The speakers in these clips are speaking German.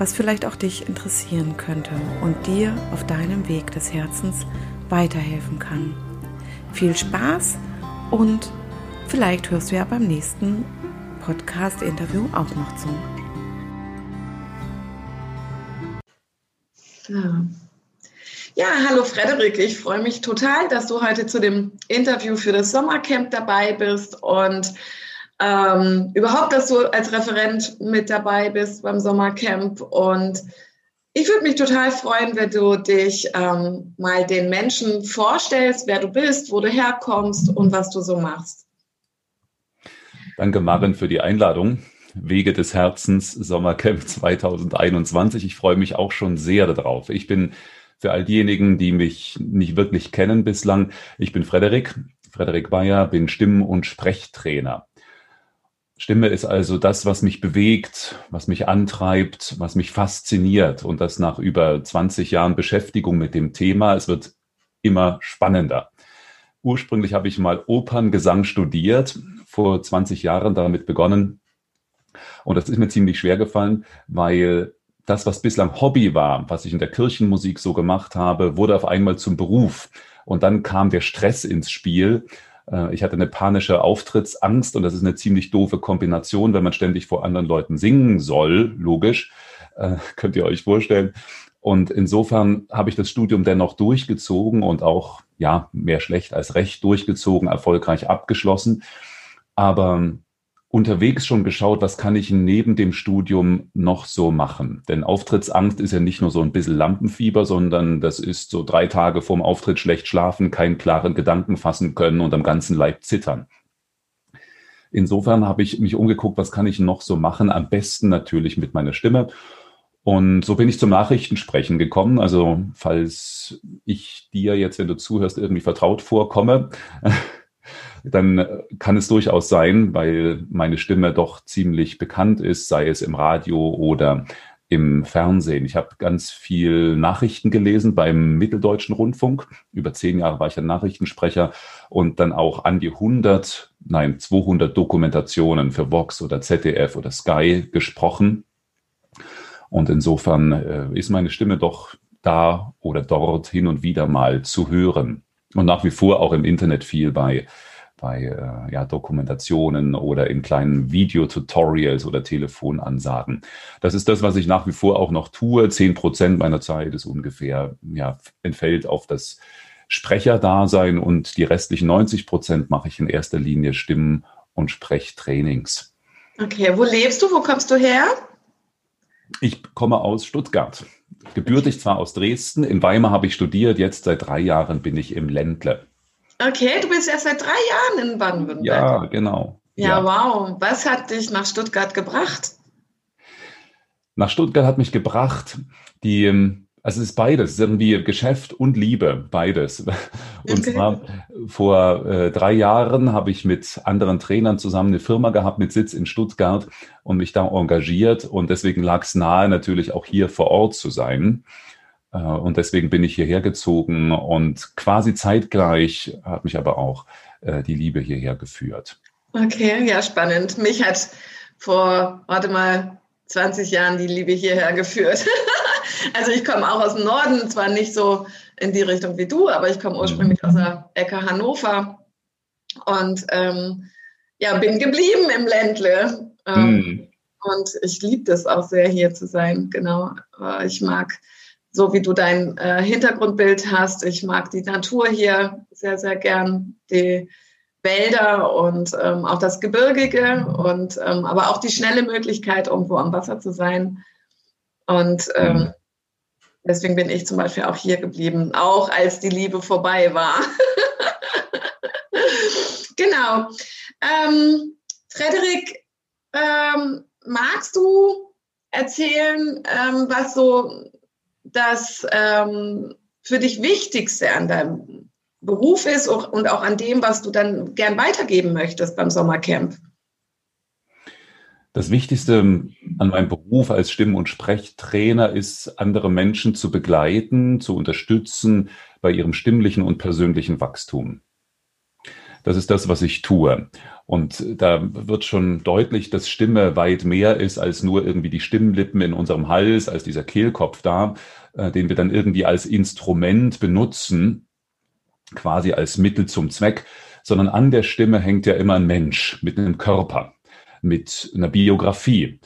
was vielleicht auch dich interessieren könnte und dir auf deinem Weg des Herzens weiterhelfen kann. Viel Spaß und vielleicht hörst du ja beim nächsten Podcast-Interview auch noch zu. Ja, hallo Frederik, ich freue mich total, dass du heute zu dem Interview für das Sommercamp dabei bist und ähm, überhaupt, dass du als Referent mit dabei bist beim Sommercamp. Und ich würde mich total freuen, wenn du dich ähm, mal den Menschen vorstellst, wer du bist, wo du herkommst und was du so machst. Danke, Marin, für die Einladung. Wege des Herzens Sommercamp 2021. Ich freue mich auch schon sehr darauf. Ich bin für all diejenigen, die mich nicht wirklich kennen bislang, ich bin Frederik, Frederik Bayer, bin Stimm- und Sprechtrainer. Stimme ist also das, was mich bewegt, was mich antreibt, was mich fasziniert und das nach über 20 Jahren Beschäftigung mit dem Thema. Es wird immer spannender. Ursprünglich habe ich mal Operngesang studiert, vor 20 Jahren damit begonnen. Und das ist mir ziemlich schwer gefallen, weil das, was bislang Hobby war, was ich in der Kirchenmusik so gemacht habe, wurde auf einmal zum Beruf. Und dann kam der Stress ins Spiel ich hatte eine panische Auftrittsangst und das ist eine ziemlich doofe Kombination, wenn man ständig vor anderen Leuten singen soll, logisch, äh, könnt ihr euch vorstellen. Und insofern habe ich das Studium dennoch durchgezogen und auch, ja, mehr schlecht als recht durchgezogen, erfolgreich abgeschlossen. Aber unterwegs schon geschaut, was kann ich neben dem Studium noch so machen? Denn Auftrittsangst ist ja nicht nur so ein bisschen Lampenfieber, sondern das ist so drei Tage vorm Auftritt schlecht schlafen, keinen klaren Gedanken fassen können und am ganzen Leib zittern. Insofern habe ich mich umgeguckt, was kann ich noch so machen? Am besten natürlich mit meiner Stimme. Und so bin ich zum Nachrichtensprechen gekommen. Also falls ich dir jetzt, wenn du zuhörst, irgendwie vertraut vorkomme, dann äh, kann es durchaus sein, weil meine Stimme doch ziemlich bekannt ist, sei es im Radio oder im Fernsehen. Ich habe ganz viel Nachrichten gelesen beim Mitteldeutschen Rundfunk. Über zehn Jahre war ich ein Nachrichtensprecher und dann auch an die 100, nein, 200 Dokumentationen für Vox oder ZDF oder Sky gesprochen. Und insofern äh, ist meine Stimme doch da oder dort hin und wieder mal zu hören. Und nach wie vor auch im Internet viel bei bei äh, ja, Dokumentationen oder in kleinen Videotutorials oder Telefonansagen. Das ist das, was ich nach wie vor auch noch tue. Zehn Prozent meiner Zeit ist ungefähr, ja, entfällt auf das Sprecherdasein und die restlichen 90 Prozent mache ich in erster Linie Stimmen- und Sprechtrainings. Okay, wo lebst du? Wo kommst du her? Ich komme aus Stuttgart. Gebürtig zwar aus Dresden, in Weimar habe ich studiert, jetzt seit drei Jahren bin ich im Ländle. Okay, du bist erst seit drei Jahren in Baden-Württemberg. Ja, genau. Ja, ja, wow. Was hat dich nach Stuttgart gebracht? Nach Stuttgart hat mich gebracht, die, ähm, also es ist beides, irgendwie Geschäft und Liebe, beides. Und okay. zwar vor äh, drei Jahren habe ich mit anderen Trainern zusammen eine Firma gehabt mit Sitz in Stuttgart und mich da engagiert und deswegen lag es nahe, natürlich auch hier vor Ort zu sein. Äh, und deswegen bin ich hierher gezogen und quasi zeitgleich hat mich aber auch äh, die Liebe hierher geführt. Okay, ja, spannend. Mich hat vor, warte mal, 20 Jahren die Liebe hierher geführt. also ich komme auch aus dem Norden, zwar nicht so in die Richtung wie du, aber ich komme ursprünglich aus der Ecke Hannover und ähm, ja, bin geblieben im Ländle. Ähm, mm. Und ich liebe das auch sehr, hier zu sein. Genau. Ich mag so wie du dein äh, Hintergrundbild hast. Ich mag die Natur hier sehr, sehr gern. Die Wälder und ähm, auch das Gebirgige und ähm, aber auch die schnelle Möglichkeit, irgendwo am Wasser zu sein. Und ähm, mhm. deswegen bin ich zum Beispiel auch hier geblieben, auch als die Liebe vorbei war. genau. Ähm, Frederik, ähm, magst du erzählen, ähm, was so das ähm, für dich Wichtigste an deinem Beruf ist und auch an dem, was du dann gern weitergeben möchtest beim Sommercamp? Das Wichtigste an meinem Beruf als Stimm- und Sprechtrainer ist, andere Menschen zu begleiten, zu unterstützen bei ihrem stimmlichen und persönlichen Wachstum. Das ist das, was ich tue. Und da wird schon deutlich, dass Stimme weit mehr ist als nur irgendwie die Stimmlippen in unserem Hals, als dieser Kehlkopf da, äh, den wir dann irgendwie als Instrument benutzen, quasi als Mittel zum Zweck, sondern an der Stimme hängt ja immer ein Mensch mit einem Körper, mit einer Biografie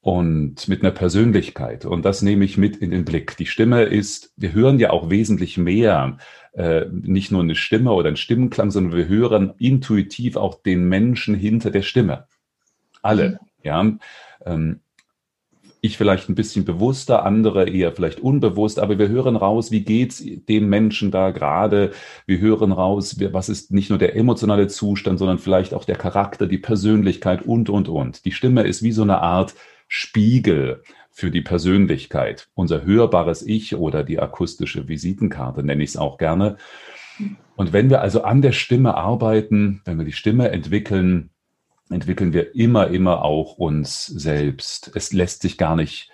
und mit einer Persönlichkeit. Und das nehme ich mit in den Blick. Die Stimme ist, wir hören ja auch wesentlich mehr, äh, nicht nur eine Stimme oder ein Stimmenklang, sondern wir hören intuitiv auch den Menschen hinter der Stimme. Alle, mhm. ja. Ähm, ich vielleicht ein bisschen bewusster, andere eher vielleicht unbewusst, aber wir hören raus, wie geht's dem Menschen da gerade? Wir hören raus, was ist nicht nur der emotionale Zustand, sondern vielleicht auch der Charakter, die Persönlichkeit und, und, und. Die Stimme ist wie so eine Art Spiegel für die Persönlichkeit. Unser hörbares Ich oder die akustische Visitenkarte nenne ich es auch gerne. Und wenn wir also an der Stimme arbeiten, wenn wir die Stimme entwickeln, entwickeln wir immer, immer auch uns selbst. Es lässt sich gar nicht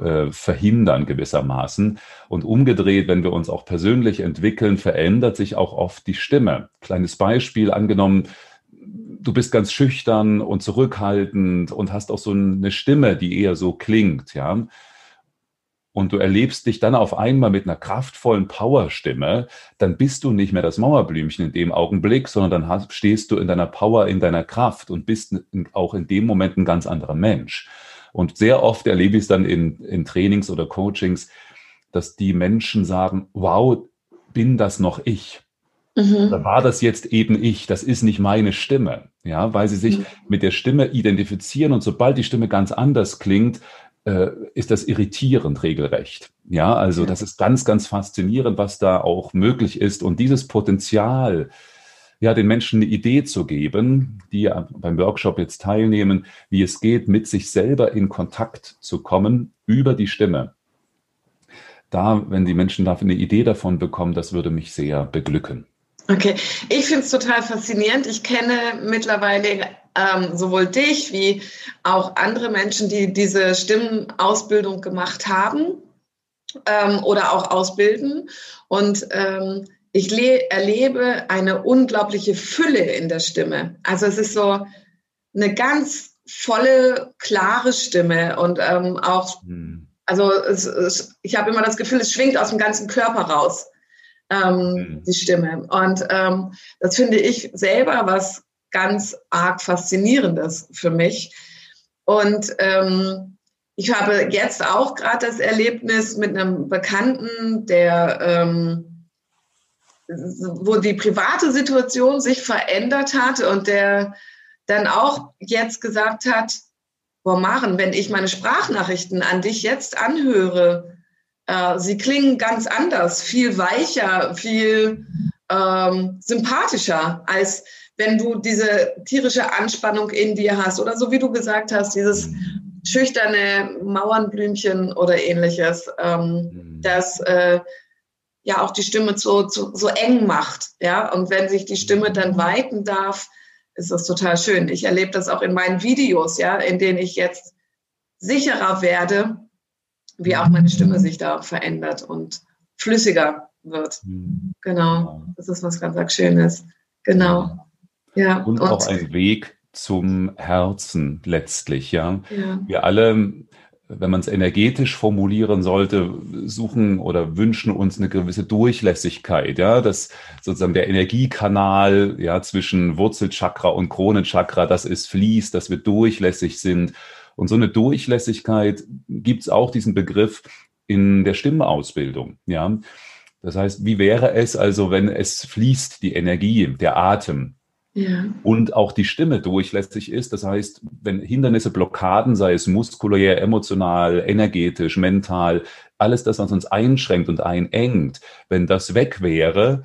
äh, verhindern gewissermaßen. Und umgedreht, wenn wir uns auch persönlich entwickeln, verändert sich auch oft die Stimme. Kleines Beispiel angenommen, du bist ganz schüchtern und zurückhaltend und hast auch so eine Stimme, die eher so klingt, ja und du erlebst dich dann auf einmal mit einer kraftvollen Powerstimme, dann bist du nicht mehr das Mauerblümchen in dem Augenblick, sondern dann hast, stehst du in deiner Power, in deiner Kraft und bist auch in dem Moment ein ganz anderer Mensch. Und sehr oft erlebe ich es dann in, in Trainings oder Coachings, dass die Menschen sagen, wow, bin das noch ich? Mhm. Oder war das jetzt eben ich? Das ist nicht meine Stimme. Ja, weil sie sich mhm. mit der Stimme identifizieren und sobald die Stimme ganz anders klingt, äh, ist das irritierend regelrecht. Ja, also ja. das ist ganz, ganz faszinierend, was da auch möglich ist. Und dieses Potenzial, ja, den Menschen eine Idee zu geben, die ja beim Workshop jetzt teilnehmen, wie es geht, mit sich selber in Kontakt zu kommen über die Stimme. Da, wenn die Menschen dafür eine Idee davon bekommen, das würde mich sehr beglücken. Okay, ich finde es total faszinierend. Ich kenne mittlerweile ähm, sowohl dich wie auch andere Menschen, die diese Stimmenausbildung gemacht haben ähm, oder auch ausbilden. Und ähm, ich erlebe eine unglaubliche Fülle in der Stimme. Also es ist so eine ganz volle, klare Stimme und ähm, auch, hm. also es, es, ich habe immer das Gefühl, es schwingt aus dem ganzen Körper raus. Ähm, mhm. die Stimme. Und ähm, das finde ich selber was ganz arg Faszinierendes für mich. Und ähm, ich habe jetzt auch gerade das Erlebnis mit einem Bekannten, der, ähm, wo die private Situation sich verändert hat und der dann auch jetzt gesagt hat, boah Maren, wenn ich meine Sprachnachrichten an dich jetzt anhöre, äh, sie klingen ganz anders, viel weicher, viel ähm, sympathischer als wenn du diese tierische Anspannung in dir hast oder so wie du gesagt hast, dieses schüchterne Mauernblümchen oder ähnliches, ähm, mhm. das äh, ja auch die Stimme so, so, so eng macht. Ja, und wenn sich die Stimme dann mhm. weiten darf, ist das total schön. Ich erlebe das auch in meinen Videos, ja, in denen ich jetzt sicherer werde, wie auch meine Stimme sich da verändert und flüssiger wird. Mhm. Genau. Das ist was ganz, ganz Schönes. Genau. Ja, und, und auch ein Weg zum Herzen letztlich, ja. ja. Wir alle, wenn man es energetisch formulieren sollte, suchen oder wünschen uns eine gewisse Durchlässigkeit, ja, dass sozusagen der Energiekanal, ja, zwischen Wurzelchakra und Kronenchakra, das ist fließt, dass wir durchlässig sind. Und so eine Durchlässigkeit gibt es auch diesen Begriff in der Stimmausbildung, ja. Das heißt, wie wäre es also, wenn es fließt, die Energie, der Atem? Ja. Und auch die Stimme durchlässig ist. Das heißt, wenn Hindernisse, Blockaden, sei es muskulär, emotional, energetisch, mental, alles das, was uns einschränkt und einengt, wenn das weg wäre,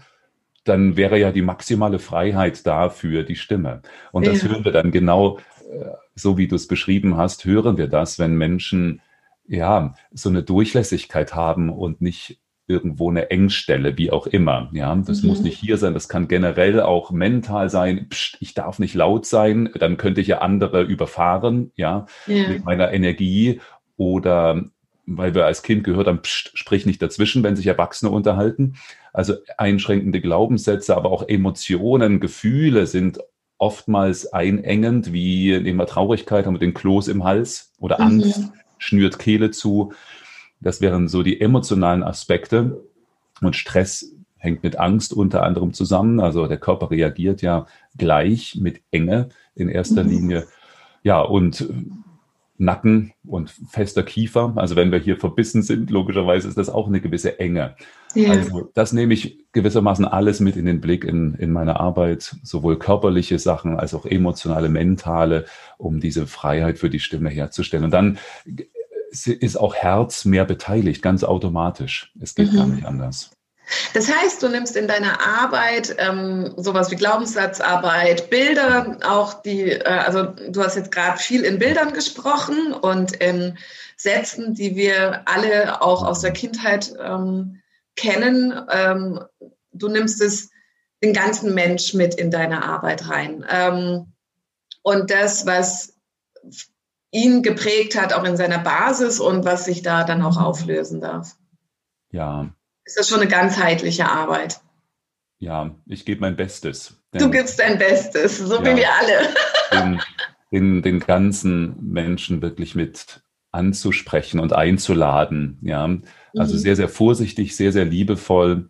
dann wäre ja die maximale Freiheit da für die Stimme. Und das ja. hören wir dann genau, äh, so wie du es beschrieben hast, hören wir das, wenn Menschen ja so eine Durchlässigkeit haben und nicht irgendwo eine Engstelle, wie auch immer. Ja, das mhm. muss nicht hier sein, das kann generell auch mental sein. Psst, ich darf nicht laut sein, dann könnte ich ja andere überfahren, ja, ja. mit meiner Energie oder weil wir als Kind gehört haben, pst, sprich nicht dazwischen, wenn sich Erwachsene unterhalten. Also einschränkende Glaubenssätze, aber auch Emotionen, Gefühle sind oftmals einengend, wie nehmen wir Traurigkeit, haben wir den Kloß im Hals oder mhm. Angst schnürt Kehle zu. Das wären so die emotionalen Aspekte. Und Stress hängt mit Angst unter anderem zusammen. Also der Körper reagiert ja gleich mit Enge in erster mhm. Linie. Ja, und Nacken und fester Kiefer. Also wenn wir hier verbissen sind, logischerweise ist das auch eine gewisse Enge. Ja. Also das nehme ich gewissermaßen alles mit in den Blick in, in meiner Arbeit, sowohl körperliche Sachen als auch emotionale, mentale, um diese Freiheit für die Stimme herzustellen. Und dann ist auch Herz mehr beteiligt, ganz automatisch. Es geht mhm. gar nicht anders. Das heißt, du nimmst in deiner Arbeit ähm, sowas wie Glaubenssatzarbeit, Bilder, auch die, äh, also du hast jetzt gerade viel in Bildern gesprochen und in Sätzen, die wir alle auch aus der Kindheit ähm, kennen. Ähm, du nimmst es den ganzen Mensch mit in deine Arbeit rein. Ähm, und das, was ihn geprägt hat, auch in seiner Basis und was sich da dann auch auflösen darf. Ja, ist das schon eine ganzheitliche Arbeit. Ja, ich gebe mein Bestes. Du gibst dein Bestes, so ja, wie wir alle. den, den, den ganzen Menschen wirklich mit anzusprechen und einzuladen. Ja, also mhm. sehr, sehr vorsichtig, sehr, sehr liebevoll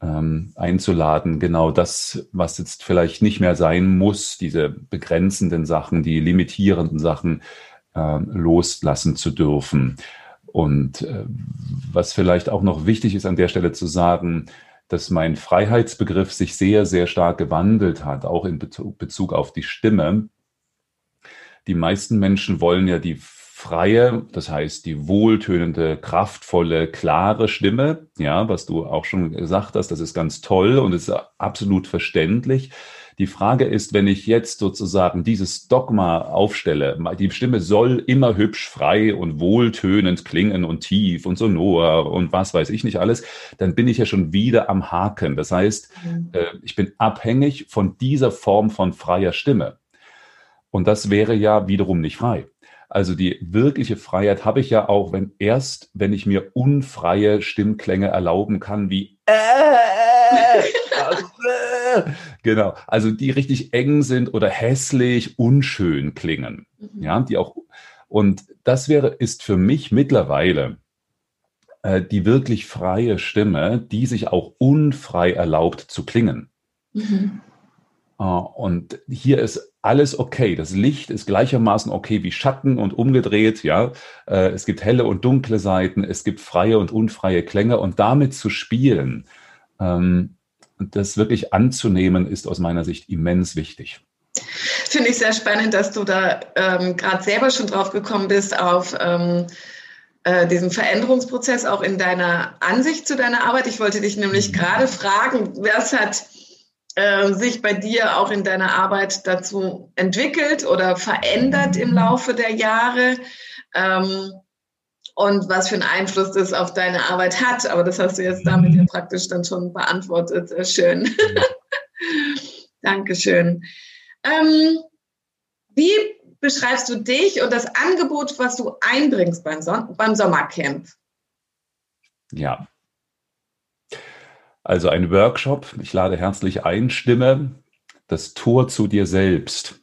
ähm, einzuladen. Genau das, was jetzt vielleicht nicht mehr sein muss, diese begrenzenden Sachen, die limitierenden Sachen äh, loslassen zu dürfen. Und äh, was vielleicht auch noch wichtig ist an der Stelle zu sagen, dass mein Freiheitsbegriff sich sehr, sehr stark gewandelt hat, auch in Bezug auf die Stimme. Die meisten Menschen wollen ja die freie, das heißt die wohltönende, kraftvolle, klare Stimme, ja, was du auch schon gesagt hast, das ist ganz toll und ist absolut verständlich. Die Frage ist, wenn ich jetzt sozusagen dieses Dogma aufstelle, die Stimme soll immer hübsch, frei und wohltönend klingen und tief und sonor und was weiß ich nicht alles, dann bin ich ja schon wieder am Haken. Das heißt, mhm. Äh, ich bin abhängig von dieser Form von freier Stimme. Und das wäre ja wiederum nicht frei. Also die wirkliche Freiheit habe ich ja auch, wenn erst, wenn ich mir unfreie Stimmklänge erlauben kann, wie äh, also, äh, genau, also die richtig eng sind oder hässlich, unschön klingen, mhm. ja, die auch und das wäre ist für mich mittlerweile äh, die wirklich freie Stimme, die sich auch unfrei erlaubt zu klingen. Mhm. Uh, und hier ist alles okay. Das Licht ist gleichermaßen okay wie Schatten und umgedreht, ja. Uh, es gibt helle und dunkle Seiten, es gibt freie und unfreie Klänge und damit zu spielen, ähm, das wirklich anzunehmen, ist aus meiner Sicht immens wichtig. Finde ich sehr spannend, dass du da ähm, gerade selber schon drauf gekommen bist auf ähm, äh, diesen Veränderungsprozess auch in deiner Ansicht zu deiner Arbeit. Ich wollte dich nämlich mhm. gerade fragen, was hat äh, sich bei dir auch in deiner Arbeit dazu entwickelt oder verändert im mhm. Laufe der Jahre? Ähm, und was für einen Einfluss das auf deine Arbeit hat. Aber das hast du jetzt damit ja praktisch dann schon beantwortet. Sehr schön. Dankeschön. Ähm, wie beschreibst du dich und das Angebot, was du einbringst beim, Son beim Sommercamp? Ja. Also ein Workshop. Ich lade herzlich ein. Stimme das Tor zu dir selbst,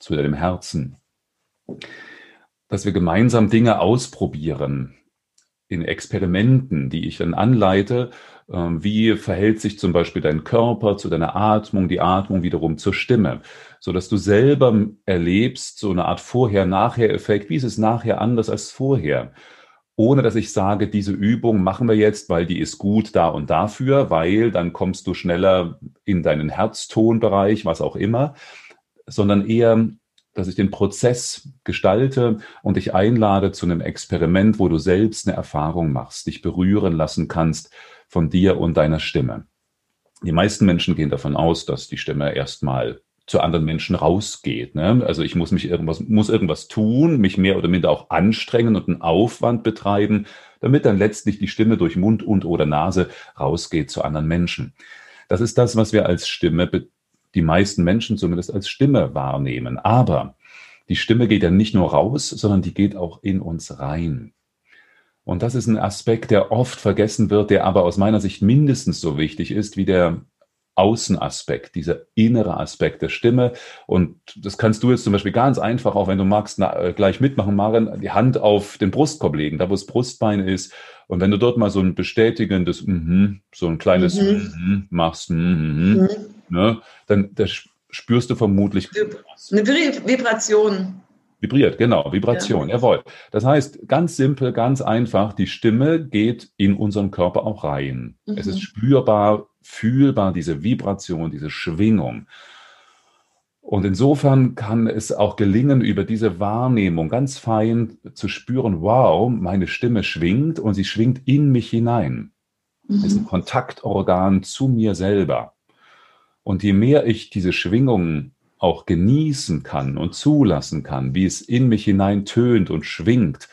zu deinem Herzen dass wir gemeinsam Dinge ausprobieren in Experimenten, die ich dann anleite. Ähm, wie verhält sich zum Beispiel dein Körper zu deiner Atmung, die Atmung wiederum zur Stimme, so dass du selber erlebst so eine Art Vorher-Nachher-Effekt. Wie ist es nachher anders als vorher? ohne dass ich sage, diese Übung machen wir jetzt, weil die ist gut da und dafür, weil dann kommst du schneller in deinen Herztonbereich, was auch immer, sondern eher, dass ich den Prozess gestalte und dich einlade zu einem Experiment, wo du selbst eine Erfahrung machst, dich berühren lassen kannst von dir und deiner Stimme. Die meisten Menschen gehen davon aus, dass die Stimme erstmal zu anderen Menschen rausgeht. Ne? Also ich muss mich irgendwas, muss irgendwas tun, mich mehr oder minder auch anstrengen und einen Aufwand betreiben, damit dann letztlich die Stimme durch Mund und oder Nase rausgeht zu anderen Menschen. Das ist das, was wir als Stimme, die meisten Menschen zumindest als Stimme wahrnehmen. Aber die Stimme geht ja nicht nur raus, sondern die geht auch in uns rein. Und das ist ein Aspekt, der oft vergessen wird, der aber aus meiner Sicht mindestens so wichtig ist wie der Außenaspekt, dieser innere Aspekt der Stimme. Und das kannst du jetzt zum Beispiel ganz einfach, auch wenn du magst, na, äh, gleich mitmachen, Maren, die Hand auf den Brustkorb legen, da wo das Brustbein ist. Und wenn du dort mal so ein bestätigendes, mm -hmm, so ein kleines mm -hmm, machst, mm -hmm, ne, dann spürst du vermutlich eine Vibration. Vibriert, genau, Vibration, ja. jawohl. Das heißt, ganz simpel, ganz einfach, die Stimme geht in unseren Körper auch rein. Mhm. Es ist mhm. spürbar, fühlbar, diese Vibration, diese Schwingung. Und insofern kann es auch gelingen, über diese Wahrnehmung ganz fein zu spüren, wow, meine Stimme schwingt und sie schwingt in mich hinein. Mhm. Es ist ein Kontaktorgan zu mir selber. Und je mehr ich diese Schwingung auch genießen kann und zulassen kann, wie es in mich hinein tönt und schwingt,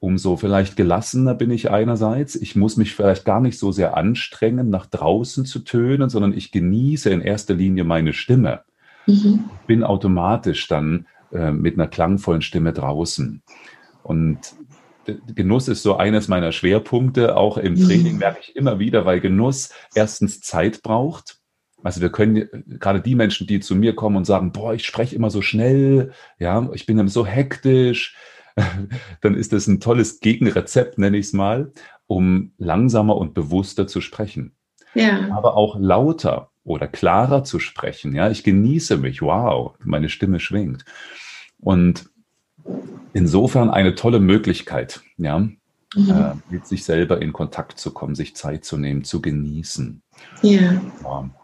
umso vielleicht gelassener bin ich einerseits. Ich muss mich vielleicht gar nicht so sehr anstrengen, nach draußen zu tönen, sondern ich genieße in erster Linie meine Stimme. Mhm. Bin automatisch dann äh, mit einer klangvollen Stimme draußen. Und Genuss ist so eines meiner Schwerpunkte. Auch im Training mhm. merke ich immer wieder, weil Genuss erstens Zeit braucht. Also wir können gerade die Menschen, die zu mir kommen und sagen, boah, ich spreche immer so schnell, ja, ich bin immer so hektisch, dann ist das ein tolles Gegenrezept, nenne ich es mal, um langsamer und bewusster zu sprechen. Ja. Aber auch lauter oder klarer zu sprechen. Ja, ich genieße mich. Wow, meine Stimme schwingt. Und insofern eine tolle Möglichkeit, ja, mhm. äh, mit sich selber in Kontakt zu kommen, sich Zeit zu nehmen, zu genießen. Ja.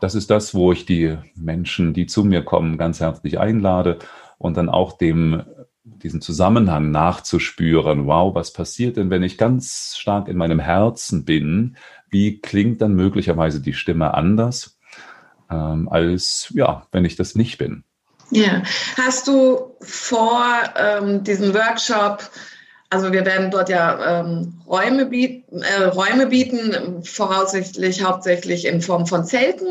Das ist das, wo ich die Menschen, die zu mir kommen, ganz herzlich einlade und dann auch dem diesen Zusammenhang nachzuspüren. Wow, was passiert denn, wenn ich ganz stark in meinem Herzen bin? Wie klingt dann möglicherweise die Stimme anders, ähm, als ja, wenn ich das nicht bin? Ja, hast du vor ähm, diesem Workshop, also wir werden dort ja ähm, Räume, biet, äh, Räume bieten, voraussichtlich hauptsächlich in Form von Zelten,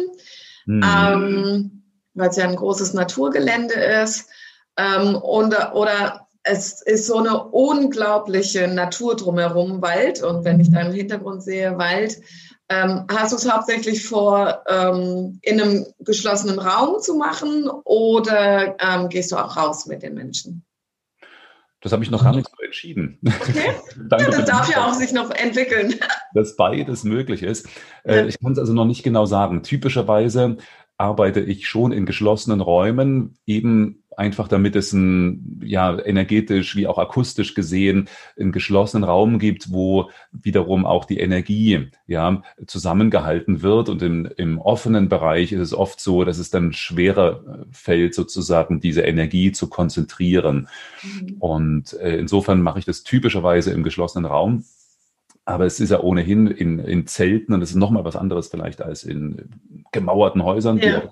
mhm. weil es ja ein großes Naturgelände ist. Ähm, und, oder es ist so eine unglaubliche Natur drumherum, Wald. Und wenn ich da im Hintergrund sehe, Wald, ähm, hast du es hauptsächlich vor, ähm, in einem geschlossenen Raum zu machen oder ähm, gehst du auch raus mit den Menschen? Das habe ich noch gar nicht so entschieden. Okay. ja, das darf ja auch sich noch entwickeln. Dass beides möglich ist. Äh, ja. Ich kann es also noch nicht genau sagen. Typischerweise arbeite ich schon in geschlossenen Räumen, eben einfach damit es ein, ja, energetisch wie auch akustisch gesehen einen geschlossenen Raum gibt, wo wiederum auch die Energie, ja, zusammengehalten wird. Und im, im offenen Bereich ist es oft so, dass es dann schwerer äh, fällt, sozusagen diese Energie zu konzentrieren. Mhm. Und äh, insofern mache ich das typischerweise im geschlossenen Raum. Aber es ist ja ohnehin in, in Zelten und es ist nochmal was anderes vielleicht als in gemauerten Häusern. Ja.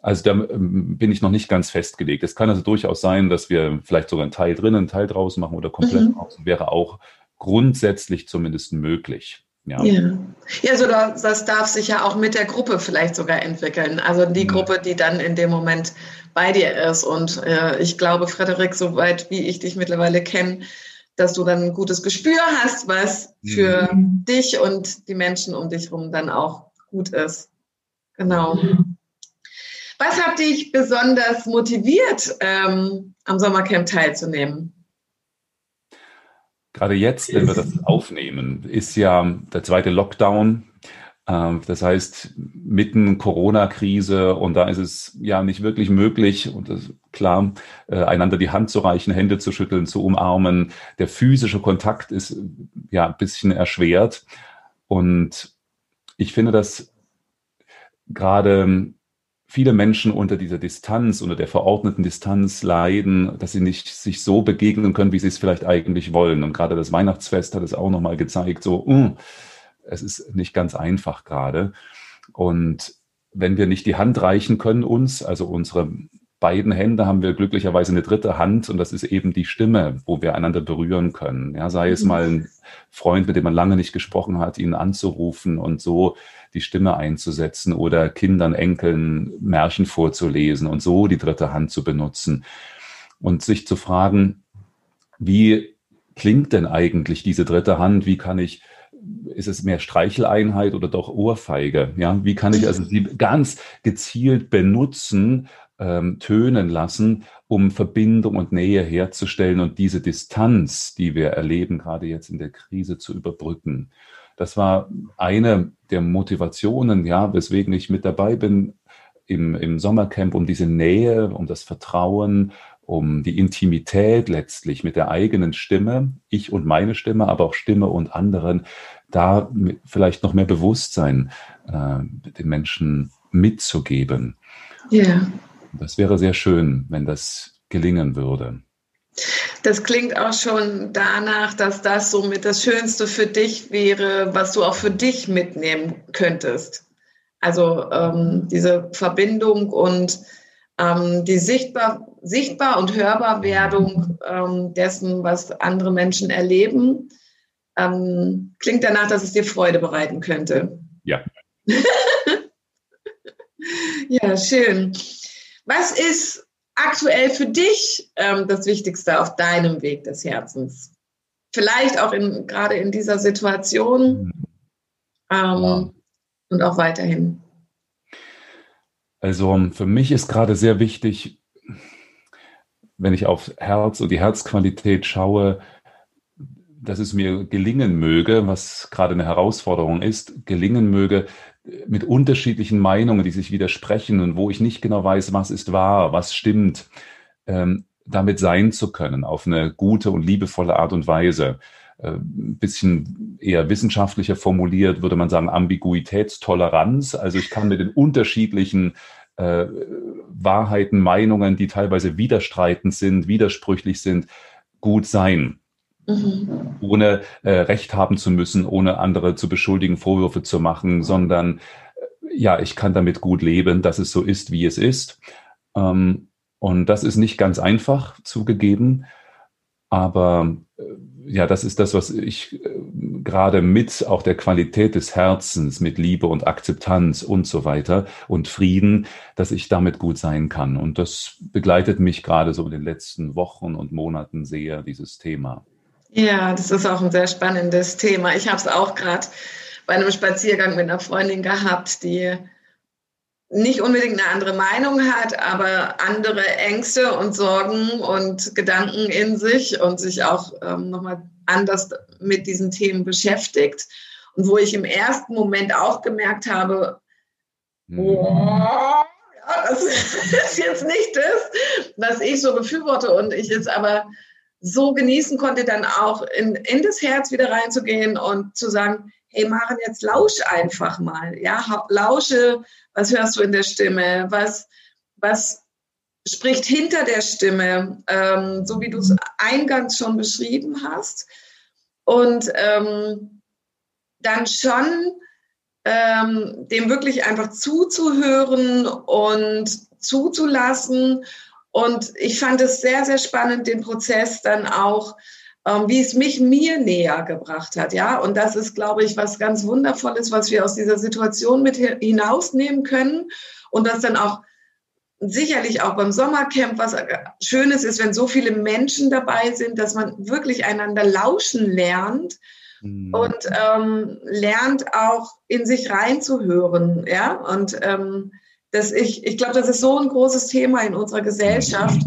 Also da ähm, bin ich noch nicht ganz festgelegt. Es kann also durchaus sein, dass wir vielleicht sogar einen Teil drinnen, einen Teil draußen machen oder komplett mhm. draußen. Wäre auch grundsätzlich zumindest möglich. Ja. ja. Ja, also das darf sich ja auch mit der Gruppe vielleicht sogar entwickeln. Also die mhm. Gruppe, die dann in dem Moment bei dir ist. Und äh, ich glaube, Frederik, soweit wie ich dich mittlerweile kenne, dass du dann ein gutes Gespür hast, was für mhm. dich und die Menschen um dich herum dann auch gut ist. Genau. Mhm. Was hat dich besonders motiviert, ähm, am Sommercamp teilzunehmen? Gerade jetzt, wenn wir das aufnehmen, ist ja der zweite Lockdown. Ähm, das heißt, mitten Corona-Krise und da ist es ja nicht wirklich möglich, und das, klar, äh, einander die Hand zu reichen, Hände zu schütteln, zu umarmen. Der physische Kontakt ist ja ein bisschen erschwert. Und ich finde, dass gerade viele Menschen unter dieser Distanz, unter der verordneten Distanz leiden, dass sie nicht sich so begegnen können, wie sie es vielleicht eigentlich wollen. Und gerade das Weihnachtsfest hat es auch nochmal gezeigt, so, mh, es ist nicht ganz einfach gerade. Und wenn wir nicht die Hand reichen können uns, also unsere beiden Hände haben wir glücklicherweise eine dritte Hand und das ist eben die Stimme, wo wir einander berühren können. Ja, sei es mhm. mal ein Freund, mit dem man lange nicht gesprochen hat, ihn anzurufen und so die Stimme einzusetzen oder Kindern, Enkeln Märchen vorzulesen und so die dritte Hand zu benutzen und sich zu fragen, wie klingt denn eigentlich diese dritte Hand? Wie kann ich ist es mehr Streicheleinheit oder doch Ohrfeige? Ja, wie kann ich also sie ganz gezielt benutzen, ähm, tönen lassen, um Verbindung und Nähe herzustellen und diese Distanz, die wir erleben, gerade jetzt in der Krise, zu überbrücken. Das war eine der Motivationen, ja, weswegen ich mit dabei bin im, im Sommercamp, um diese Nähe, um das Vertrauen, um die Intimität letztlich mit der eigenen Stimme, ich und meine Stimme, aber auch Stimme und anderen, da vielleicht noch mehr Bewusstsein äh, den Menschen mitzugeben. Ja. Das wäre sehr schön, wenn das gelingen würde. Das klingt auch schon danach, dass das somit das Schönste für dich wäre, was du auch für dich mitnehmen könntest. Also ähm, diese Verbindung und ähm, die sichtbar, sichtbar und hörbar Werdung ähm, dessen, was andere Menschen erleben, ähm, klingt danach, dass es dir Freude bereiten könnte. Ja. ja, schön. Was ist aktuell für dich ähm, das Wichtigste auf deinem Weg des Herzens? Vielleicht auch in, gerade in dieser Situation ähm, ja. und auch weiterhin. Also für mich ist gerade sehr wichtig, wenn ich auf Herz und die Herzqualität schaue, dass es mir gelingen möge, was gerade eine Herausforderung ist, gelingen möge, mit unterschiedlichen Meinungen, die sich widersprechen und wo ich nicht genau weiß, was ist wahr, was stimmt, ähm, damit sein zu können auf eine gute und liebevolle Art und Weise. Äh, ein bisschen eher wissenschaftlicher formuliert würde man sagen Ambiguitätstoleranz. Also ich kann mit den unterschiedlichen äh, Wahrheiten, Meinungen, die teilweise widerstreitend sind, widersprüchlich sind, gut sein. Mhm. Ohne äh, Recht haben zu müssen, ohne andere zu beschuldigen, Vorwürfe zu machen, sondern äh, ja, ich kann damit gut leben, dass es so ist, wie es ist. Ähm, und das ist nicht ganz einfach zugegeben, aber äh, ja, das ist das, was ich äh, gerade mit auch der Qualität des Herzens, mit Liebe und Akzeptanz und so weiter und Frieden, dass ich damit gut sein kann. Und das begleitet mich gerade so in den letzten Wochen und Monaten sehr, dieses Thema. Ja, das ist auch ein sehr spannendes Thema. Ich habe es auch gerade bei einem Spaziergang mit einer Freundin gehabt, die nicht unbedingt eine andere Meinung hat, aber andere Ängste und Sorgen und Gedanken in sich und sich auch ähm, nochmal anders mit diesen Themen beschäftigt. Und wo ich im ersten Moment auch gemerkt habe, mhm. oh, ja, das ist jetzt nicht das, was ich so befürworte und ich jetzt aber so genießen konnte, dann auch in, in das Herz wieder reinzugehen und zu sagen, hey Maren, jetzt lausch einfach mal. Ja, lausche, was hörst du in der Stimme? Was, was spricht hinter der Stimme, ähm, so wie du es eingangs schon beschrieben hast. Und ähm, dann schon ähm, dem wirklich einfach zuzuhören und zuzulassen und ich fand es sehr, sehr spannend, den Prozess dann auch, ähm, wie es mich mir näher gebracht hat. Ja, und das ist, glaube ich, was ganz Wundervolles, was wir aus dieser Situation mit hinausnehmen können und das dann auch sicherlich auch beim Sommercamp was Schönes ist, wenn so viele Menschen dabei sind, dass man wirklich einander lauschen lernt mhm. und ähm, lernt auch in sich reinzuhören. Ja, und ähm, dass ich, ich glaube, das ist so ein großes Thema in unserer Gesellschaft.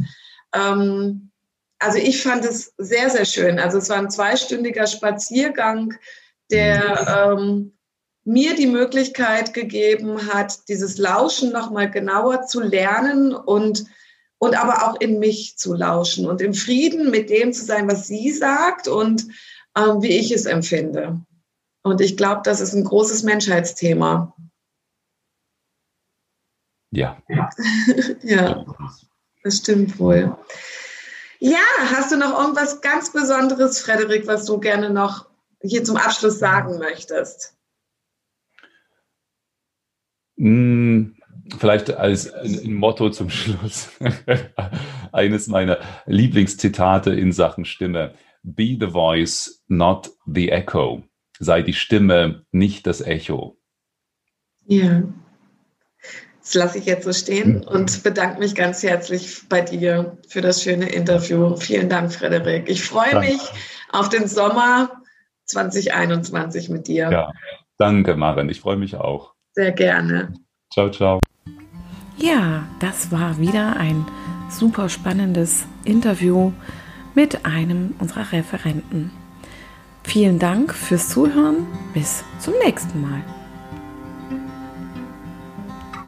Ähm, also ich fand es sehr, sehr schön. Also es war ein zweistündiger Spaziergang, der ähm, mir die Möglichkeit gegeben hat, dieses Lauschen nochmal genauer zu lernen und, und aber auch in mich zu lauschen und im Frieden mit dem zu sein, was sie sagt und ähm, wie ich es empfinde. Und ich glaube, das ist ein großes Menschheitsthema. Ja. ja, das stimmt wohl. Ja, hast du noch irgendwas ganz Besonderes, Frederik, was du gerne noch hier zum Abschluss sagen möchtest? Hm, vielleicht als ein Motto zum Schluss. Eines meiner Lieblingszitate in Sachen Stimme. Be the voice, not the echo. Sei die Stimme, nicht das Echo. Ja. Das lasse ich jetzt so stehen mhm. und bedanke mich ganz herzlich bei dir für das schöne Interview. Vielen Dank, Frederik. Ich freue danke. mich auf den Sommer 2021 mit dir. Ja, danke, Maren. Ich freue mich auch. Sehr gerne. Ciao, ciao. Ja, das war wieder ein super spannendes Interview mit einem unserer Referenten. Vielen Dank fürs Zuhören. Bis zum nächsten Mal.